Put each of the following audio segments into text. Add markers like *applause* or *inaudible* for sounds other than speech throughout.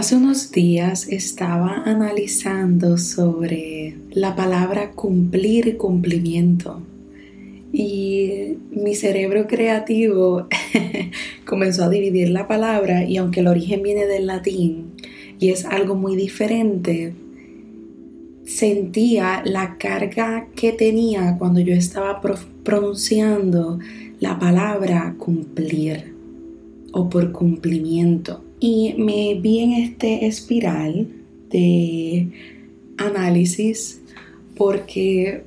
Hace unos días estaba analizando sobre la palabra cumplir cumplimiento y mi cerebro creativo *laughs* comenzó a dividir la palabra y aunque el origen viene del latín y es algo muy diferente, sentía la carga que tenía cuando yo estaba pronunciando la palabra cumplir o por cumplimiento. Y me vi en este espiral de análisis porque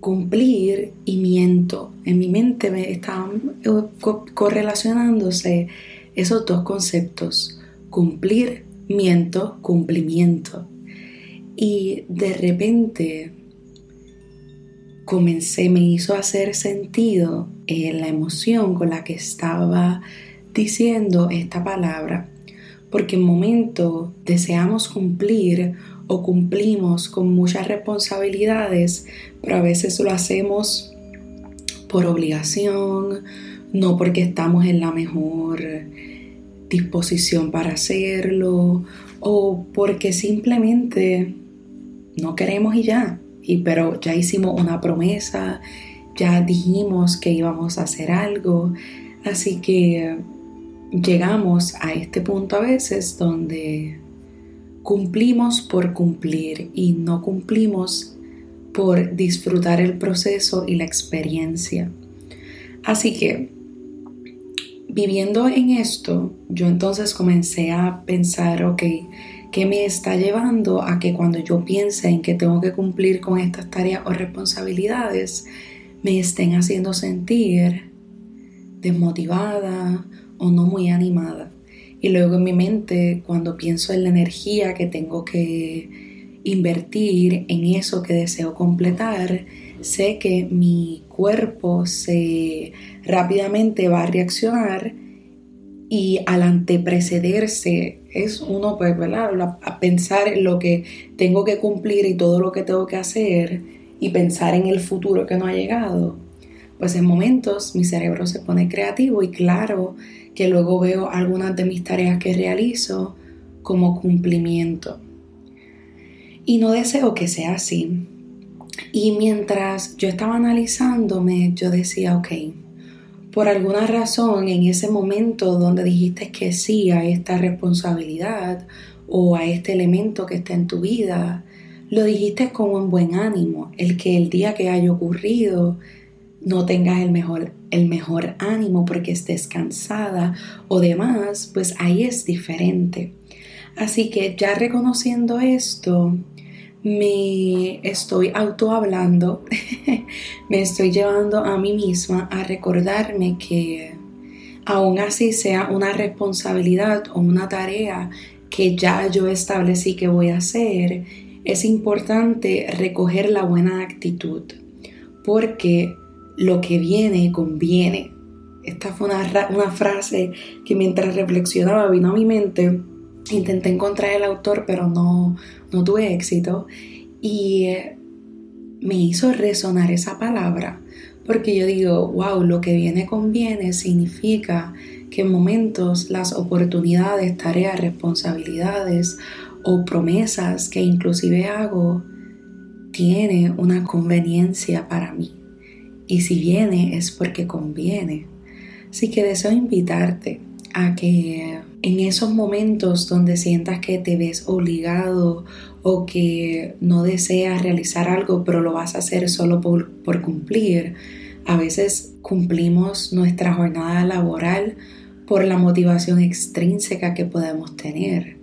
cumplir y miento. En mi mente me estaban eh, correlacionándose esos dos conceptos. Cumplir, miento, cumplimiento. Y de repente comencé, me hizo hacer sentido eh, la emoción con la que estaba diciendo esta palabra, porque en momento deseamos cumplir o cumplimos con muchas responsabilidades, pero a veces lo hacemos por obligación, no porque estamos en la mejor disposición para hacerlo o porque simplemente no queremos y ya. Y pero ya hicimos una promesa, ya dijimos que íbamos a hacer algo, así que llegamos a este punto a veces donde cumplimos por cumplir y no cumplimos por disfrutar el proceso y la experiencia. Así que, viviendo en esto, yo entonces comencé a pensar, ok, ¿qué me está llevando a que cuando yo piense en que tengo que cumplir con estas tareas o responsabilidades, me estén haciendo sentir desmotivada o no muy animada. Y luego en mi mente, cuando pienso en la energía que tengo que invertir en eso que deseo completar, sé que mi cuerpo se rápidamente va a reaccionar y al anteprecederse es uno pues, ¿verdad? A pensar en lo que tengo que cumplir y todo lo que tengo que hacer y pensar en el futuro que no ha llegado. Pues en momentos mi cerebro se pone creativo y claro, que luego veo algunas de mis tareas que realizo como cumplimiento. Y no deseo que sea así. Y mientras yo estaba analizándome, yo decía, ok, por alguna razón en ese momento donde dijiste que sí a esta responsabilidad o a este elemento que está en tu vida, lo dijiste con un buen ánimo, el que el día que haya ocurrido no tengas el mejor, el mejor ánimo porque estés cansada o demás, pues ahí es diferente. Así que ya reconociendo esto, me estoy autohablando, *laughs* me estoy llevando a mí misma a recordarme que aún así sea una responsabilidad o una tarea que ya yo establecí que voy a hacer, es importante recoger la buena actitud, porque lo que viene conviene. Esta fue una, frase que mientras reflexionaba vino a mi mente. Intenté encontrar el autor, pero no, no tuve éxito. Y eh, me hizo resonar esa palabra, porque yo digo, wow, lo que viene conviene significa que en momentos las oportunidades, tareas, responsabilidades o promesas que inclusive hago tiene una conveniencia para mí y si viene es porque conviene. Así que deseo invitarte a que en esos momentos donde sientas que te ves obligado o que no deseas realizar algo pero lo vas a hacer solo por, por cumplir, a veces cumplimos nuestra jornada laboral por la motivación extrínseca que podemos tener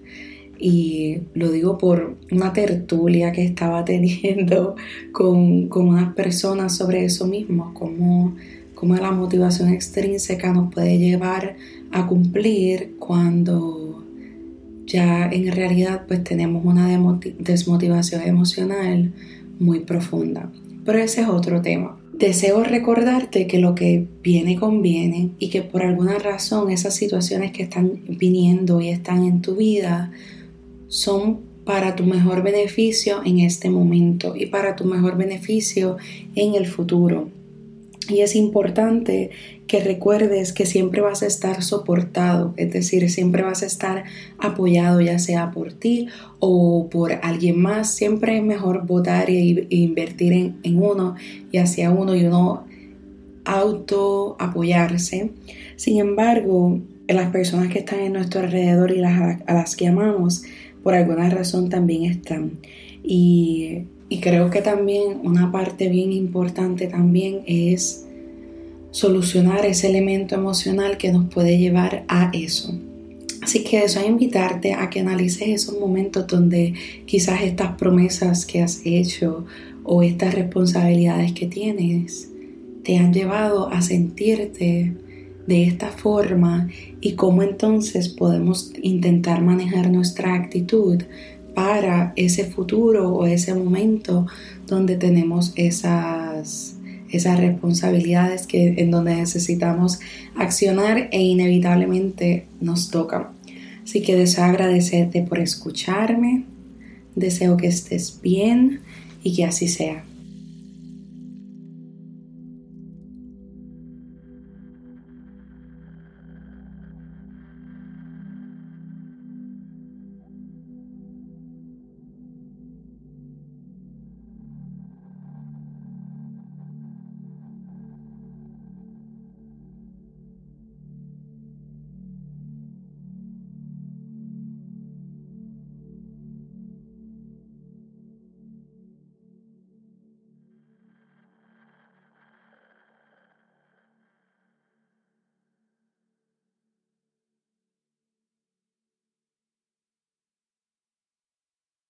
y lo digo por una tertulia que estaba teniendo *laughs* con, unas personas sobre eso mismo, cómo, la motivación extrínseca nos puede llevar a cumplir cuando ya en realidad pues tenemos una desmotivación emocional muy profunda. Pero ese es otro tema. Deseo recordarte que lo que viene conviene y que por alguna razón esas situaciones que están viniendo y están en tu vida son para tu mejor beneficio en este momento y para tu mejor beneficio en el futuro. Y es importante que recuerdes que siempre vas a estar soportado, es decir, siempre vas a estar apoyado, ya sea por ti o por alguien más. Siempre es mejor votar e invertir en, en uno y hacia uno y uno auto apoyarse. Sin embargo, las personas que están en nuestro alrededor y las, a las que amamos, por alguna razón también están. Y, y creo que también una parte bien importante también es solucionar ese elemento emocional que nos puede llevar a eso. Así que eso a invitarte a que analices esos momentos donde quizás estas promesas que has hecho o estas responsabilidades que tienes te han llevado a sentirte de esta forma y cómo entonces podemos intentar manejar nuestra actitud para ese futuro o ese momento donde tenemos esas esas responsabilidades que en donde necesitamos accionar e inevitablemente nos tocan. Así que deseo agradecerte por escucharme, deseo que estés bien y que así sea.